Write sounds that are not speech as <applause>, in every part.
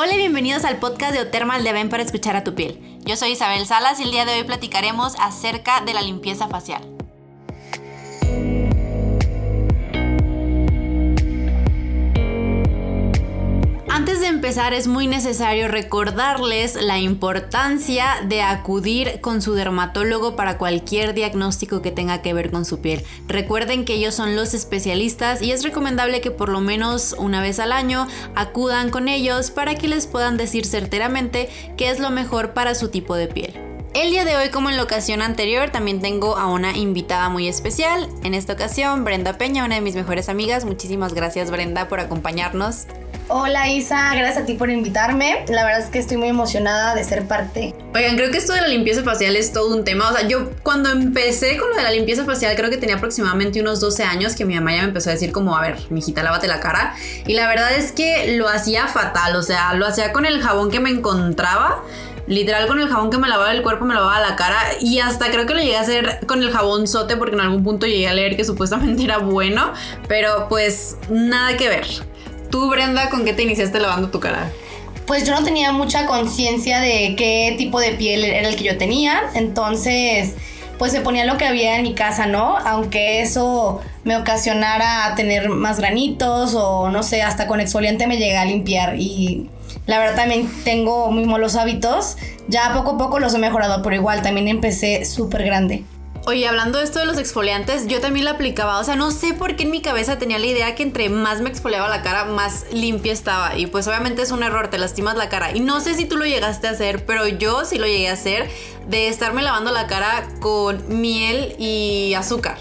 Hola y bienvenidos al podcast de Otermal de Ven para escuchar a tu piel. Yo soy Isabel Salas y el día de hoy platicaremos acerca de la limpieza facial. Antes de empezar es muy necesario recordarles la importancia de acudir con su dermatólogo para cualquier diagnóstico que tenga que ver con su piel. Recuerden que ellos son los especialistas y es recomendable que por lo menos una vez al año acudan con ellos para que les puedan decir certeramente qué es lo mejor para su tipo de piel. El día de hoy, como en la ocasión anterior, también tengo a una invitada muy especial. En esta ocasión, Brenda Peña, una de mis mejores amigas. Muchísimas gracias, Brenda, por acompañarnos. Hola Isa, gracias a ti por invitarme. La verdad es que estoy muy emocionada de ser parte. Oigan, creo que esto de la limpieza facial es todo un tema. O sea, yo cuando empecé con lo de la limpieza facial, creo que tenía aproximadamente unos 12 años que mi mamá ya me empezó a decir como, a ver, mijita, lávate la cara. Y la verdad es que lo hacía fatal. O sea, lo hacía con el jabón que me encontraba. Literal con el jabón que me lavaba el cuerpo me lavaba la cara y hasta creo que lo llegué a hacer con el jabón sote porque en algún punto llegué a leer que supuestamente <laughs> era bueno, pero pues nada que ver. Tú, Brenda, ¿con qué te iniciaste lavando tu cara? Pues yo no tenía mucha conciencia de qué tipo de piel era el que yo tenía, entonces pues se ponía lo que había en mi casa, ¿no? Aunque eso me ocasionara tener más granitos o no sé, hasta con exfoliante me llegué a limpiar y la verdad también tengo muy malos hábitos. Ya poco a poco los he mejorado, pero igual también empecé súper grande. Oye, hablando de esto de los exfoliantes, yo también lo aplicaba. O sea, no sé por qué en mi cabeza tenía la idea que entre más me exfoliaba la cara, más limpia estaba. Y pues obviamente es un error, te lastimas la cara. Y no sé si tú lo llegaste a hacer, pero yo sí lo llegué a hacer de estarme lavando la cara con miel y azúcar.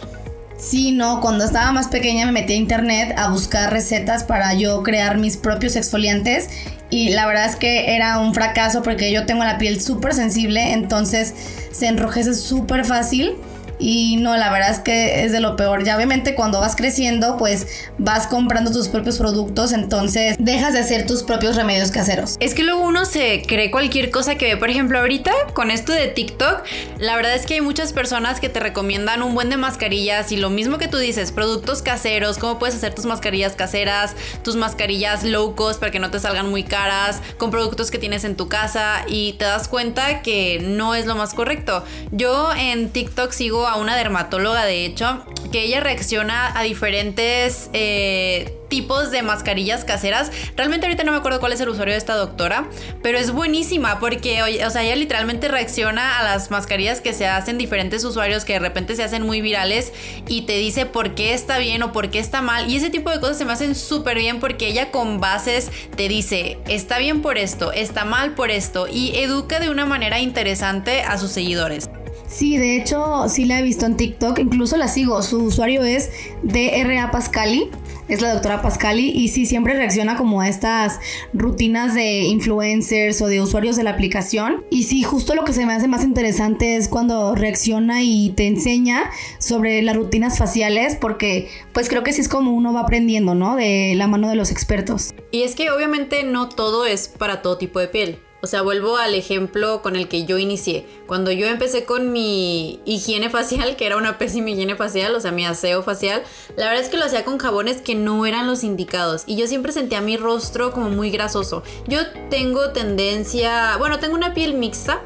Sí, no, cuando estaba más pequeña me metí a internet a buscar recetas para yo crear mis propios exfoliantes y la verdad es que era un fracaso porque yo tengo la piel súper sensible, entonces se enrojece súper fácil y no, la verdad es que es de lo peor. Ya obviamente cuando vas creciendo, pues vas comprando tus propios productos, entonces dejas de hacer tus propios remedios caseros. Es que luego uno se cree cualquier cosa que ve. Por ejemplo, ahorita con esto de TikTok, la verdad es que hay muchas personas que te recomiendan un buen de mascarillas y lo mismo que tú dices, productos caseros, cómo puedes hacer tus mascarillas caseras, tus mascarillas low cost para que no te salgan muy caras, con productos que tienes en tu casa y te das cuenta que no es lo más correcto. Yo en TikTok sigo a una dermatóloga, de hecho, que ella reacciona a diferentes eh, tipos de mascarillas caseras. Realmente ahorita no me acuerdo cuál es el usuario de esta doctora, pero es buenísima porque, o sea, ella literalmente reacciona a las mascarillas que se hacen diferentes usuarios que de repente se hacen muy virales y te dice por qué está bien o por qué está mal. Y ese tipo de cosas se me hacen súper bien porque ella con bases te dice, está bien por esto, está mal por esto y educa de una manera interesante a sus seguidores. Sí, de hecho, sí la he visto en TikTok, incluso la sigo. Su usuario es DRA Pascali, es la doctora Pascali, y sí, siempre reacciona como a estas rutinas de influencers o de usuarios de la aplicación. Y sí, justo lo que se me hace más interesante es cuando reacciona y te enseña sobre las rutinas faciales, porque pues creo que sí es como uno va aprendiendo, ¿no? De la mano de los expertos. Y es que obviamente no todo es para todo tipo de piel. O sea, vuelvo al ejemplo con el que yo inicié. Cuando yo empecé con mi higiene facial, que era una pésima higiene facial, o sea, mi aseo facial, la verdad es que lo hacía con jabones que no eran los indicados. Y yo siempre sentía mi rostro como muy grasoso. Yo tengo tendencia, bueno, tengo una piel mixta.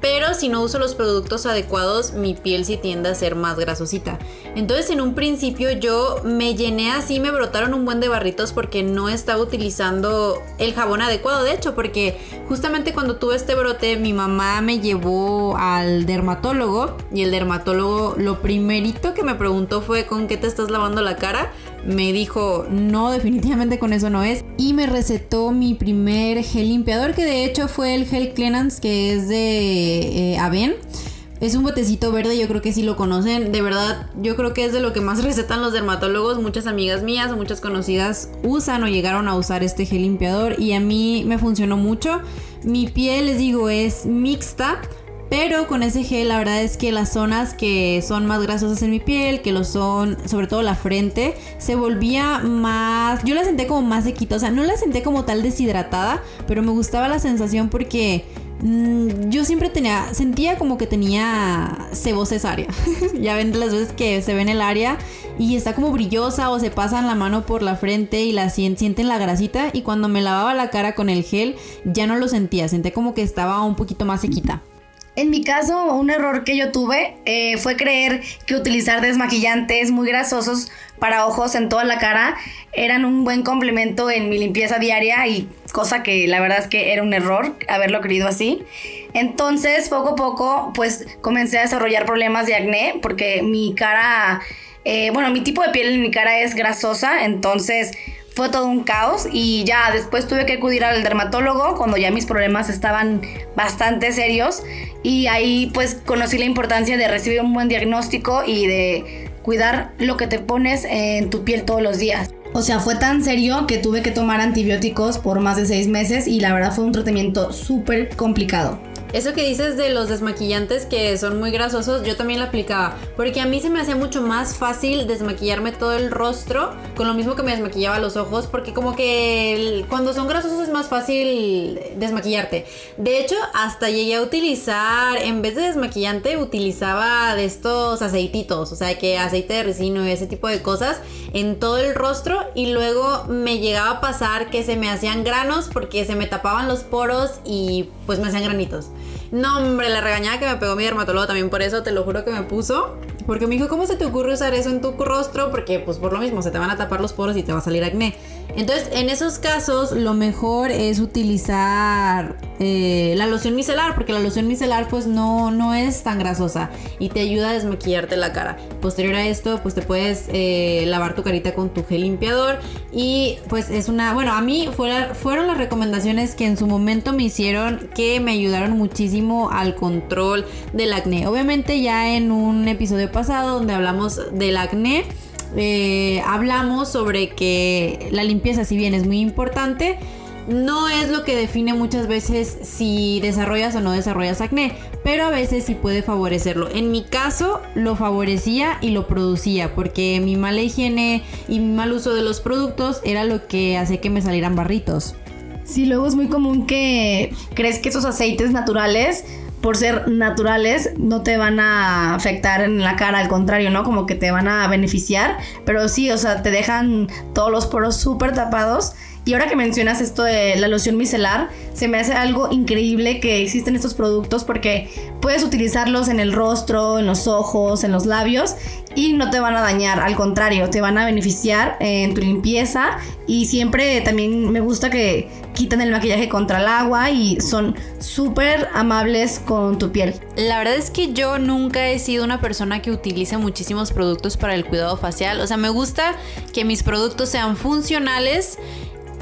Pero si no uso los productos adecuados, mi piel sí tiende a ser más grasosita. Entonces en un principio yo me llené así, me brotaron un buen de barritos porque no estaba utilizando el jabón adecuado. De hecho, porque justamente cuando tuve este brote, mi mamá me llevó al dermatólogo y el dermatólogo lo primerito que me preguntó fue ¿con qué te estás lavando la cara? Me dijo, no, definitivamente con eso no es. Y me recetó mi primer gel limpiador, que de hecho fue el gel Cleanance, que es de eh, Aven. Es un botecito verde, yo creo que sí lo conocen. De verdad, yo creo que es de lo que más recetan los dermatólogos. Muchas amigas mías o muchas conocidas usan o llegaron a usar este gel limpiador y a mí me funcionó mucho. Mi piel, les digo, es mixta. Pero con ese gel la verdad es que las zonas que son más grasosas en mi piel, que lo son sobre todo la frente, se volvía más... Yo la senté como más sequita, o sea, no la senté como tal deshidratada, pero me gustaba la sensación porque mm, yo siempre tenía, sentía como que tenía sebo cesárea. <laughs> ya ven las veces que se ve en el área y está como brillosa o se pasan la mano por la frente y la sienten la grasita y cuando me lavaba la cara con el gel ya no lo sentía, sentía como que estaba un poquito más sequita. En mi caso, un error que yo tuve eh, fue creer que utilizar desmaquillantes muy grasosos para ojos en toda la cara eran un buen complemento en mi limpieza diaria y cosa que la verdad es que era un error haberlo creído así. Entonces, poco a poco, pues comencé a desarrollar problemas de acné porque mi cara, eh, bueno, mi tipo de piel en mi cara es grasosa, entonces fue todo un caos y ya después tuve que acudir al dermatólogo cuando ya mis problemas estaban bastante serios y ahí pues conocí la importancia de recibir un buen diagnóstico y de cuidar lo que te pones en tu piel todos los días. O sea, fue tan serio que tuve que tomar antibióticos por más de seis meses y la verdad fue un tratamiento súper complicado. Eso que dices de los desmaquillantes que son muy grasosos, yo también lo aplicaba. Porque a mí se me hacía mucho más fácil desmaquillarme todo el rostro con lo mismo que me desmaquillaba los ojos. Porque como que cuando son grasosos es más fácil desmaquillarte. De hecho, hasta llegué a utilizar, en vez de desmaquillante, utilizaba de estos aceititos. O sea, que aceite de resino y ese tipo de cosas en todo el rostro. Y luego me llegaba a pasar que se me hacían granos porque se me tapaban los poros y pues me hacían granitos. No, hombre, la regañada que me pegó mi dermatólogo también por eso, te lo juro que me puso. Porque me dijo, ¿cómo se te ocurre usar eso en tu rostro? Porque pues por lo mismo, se te van a tapar los poros y te va a salir acné. Entonces, en esos casos, lo mejor es utilizar eh, la loción micelar, porque la loción micelar pues no, no es tan grasosa y te ayuda a desmaquillarte la cara. Posterior a esto, pues te puedes eh, lavar tu carita con tu gel limpiador y pues es una, bueno, a mí fueron las recomendaciones que en su momento me hicieron que me ayudaron muchísimo al control del acné. Obviamente ya en un episodio pasado donde hablamos del acné, eh, hablamos sobre que la limpieza, si bien es muy importante, no es lo que define muchas veces si desarrollas o no desarrollas acné, pero a veces sí puede favorecerlo. En mi caso lo favorecía y lo producía porque mi mala higiene y mi mal uso de los productos era lo que hacía que me salieran barritos. Sí, luego es muy común que crees que esos aceites naturales por ser naturales, no te van a afectar en la cara, al contrario, ¿no? Como que te van a beneficiar, pero sí, o sea, te dejan todos los poros súper tapados y ahora que mencionas esto de la loción micelar, se me hace algo increíble que existen estos productos porque puedes utilizarlos en el rostro, en los ojos, en los labios y no te van a dañar, al contrario, te van a beneficiar en tu limpieza y siempre también me gusta que quitan el maquillaje contra el agua y son súper amables con tu piel. La verdad es que yo nunca he sido una persona que utilice muchísimos productos para el cuidado facial, o sea, me gusta que mis productos sean funcionales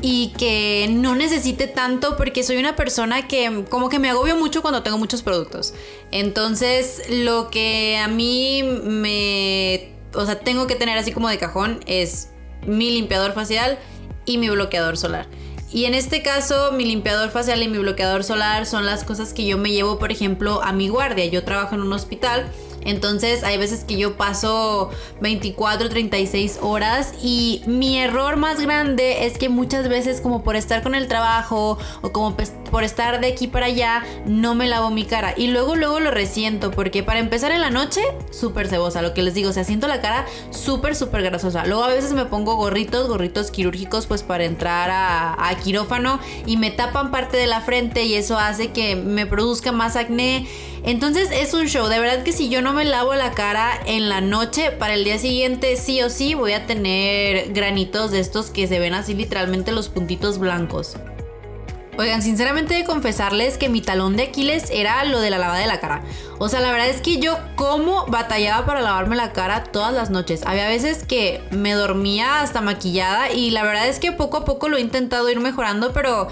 y que no necesite tanto porque soy una persona que como que me agobio mucho cuando tengo muchos productos. Entonces, lo que a mí me, o sea, tengo que tener así como de cajón es mi limpiador facial y mi bloqueador solar. Y en este caso, mi limpiador facial y mi bloqueador solar son las cosas que yo me llevo, por ejemplo, a mi guardia. Yo trabajo en un hospital entonces hay veces que yo paso 24, 36 horas y mi error más grande es que muchas veces como por estar con el trabajo o como por estar de aquí para allá no me lavo mi cara y luego luego lo resiento porque para empezar en la noche súper cebosa, lo que les digo, o sea, siento la cara súper súper grasosa. Luego a veces me pongo gorritos, gorritos quirúrgicos pues para entrar a, a quirófano y me tapan parte de la frente y eso hace que me produzca más acné. Entonces es un show, de verdad que si yo no me lavo la cara en la noche, para el día siguiente sí o sí voy a tener granitos de estos que se ven así literalmente los puntitos blancos. Oigan, sinceramente de confesarles que mi talón de Aquiles era lo de la lavada de la cara. O sea, la verdad es que yo como batallaba para lavarme la cara todas las noches. Había veces que me dormía hasta maquillada y la verdad es que poco a poco lo he intentado ir mejorando, pero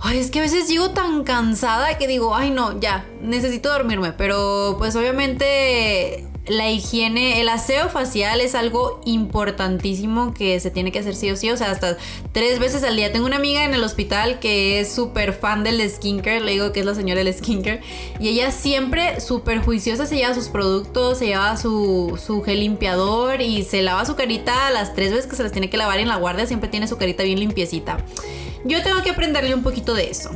Ay, es que a veces llego tan cansada que digo, ay no, ya, necesito dormirme. Pero pues obviamente la higiene, el aseo facial es algo importantísimo que se tiene que hacer sí o sí, o sea, hasta tres veces al día. Tengo una amiga en el hospital que es súper fan del skincare, le digo que es la señora del skincare, y ella siempre súper juiciosa se lleva sus productos, se lleva su, su gel limpiador y se lava su carita las tres veces que se las tiene que lavar en la guardia, siempre tiene su carita bien limpiecita. Yo tengo que aprenderle un poquito de eso.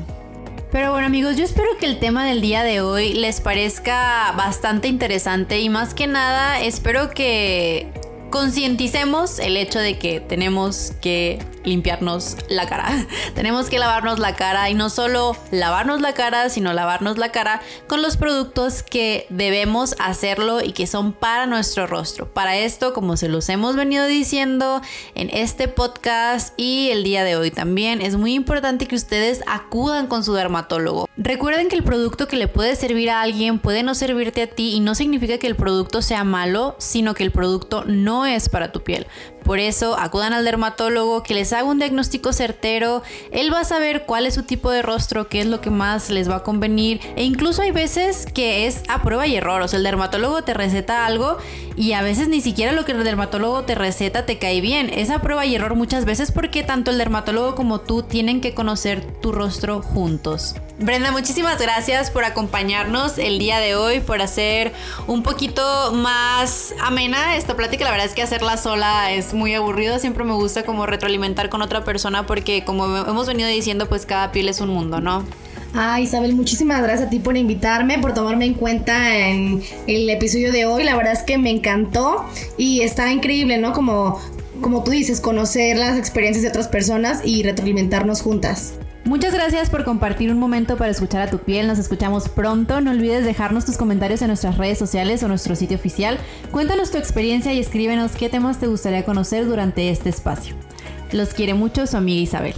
Pero bueno amigos, yo espero que el tema del día de hoy les parezca bastante interesante y más que nada espero que concienticemos el hecho de que tenemos que limpiarnos la cara. <laughs> Tenemos que lavarnos la cara y no solo lavarnos la cara, sino lavarnos la cara con los productos que debemos hacerlo y que son para nuestro rostro. Para esto, como se los hemos venido diciendo en este podcast y el día de hoy también, es muy importante que ustedes acudan con su dermatólogo. Recuerden que el producto que le puede servir a alguien puede no servirte a ti y no significa que el producto sea malo, sino que el producto es para tu piel. Por eso acudan al dermatólogo que les haga un diagnóstico certero. Él va a saber cuál es su tipo de rostro, qué es lo que más les va a convenir. E incluso hay veces que es a prueba y error. O sea, el dermatólogo te receta algo y a veces ni siquiera lo que el dermatólogo te receta te cae bien. Es a prueba y error muchas veces porque tanto el dermatólogo como tú tienen que conocer tu rostro juntos. Brenda, muchísimas gracias por acompañarnos el día de hoy, por hacer un poquito más amena esta plática. La verdad es que hacerla sola es muy aburrido. Siempre me gusta como retroalimentar con otra persona porque como hemos venido diciendo, pues cada piel es un mundo, ¿no? Ah, Isabel, muchísimas gracias a ti por invitarme, por tomarme en cuenta en el episodio de hoy. La verdad es que me encantó y está increíble, ¿no? Como, como tú dices, conocer las experiencias de otras personas y retroalimentarnos juntas. Muchas gracias por compartir un momento para escuchar a tu piel. Nos escuchamos pronto. No olvides dejarnos tus comentarios en nuestras redes sociales o nuestro sitio oficial. Cuéntanos tu experiencia y escríbenos qué temas te gustaría conocer durante este espacio. Los quiere mucho su amiga Isabel.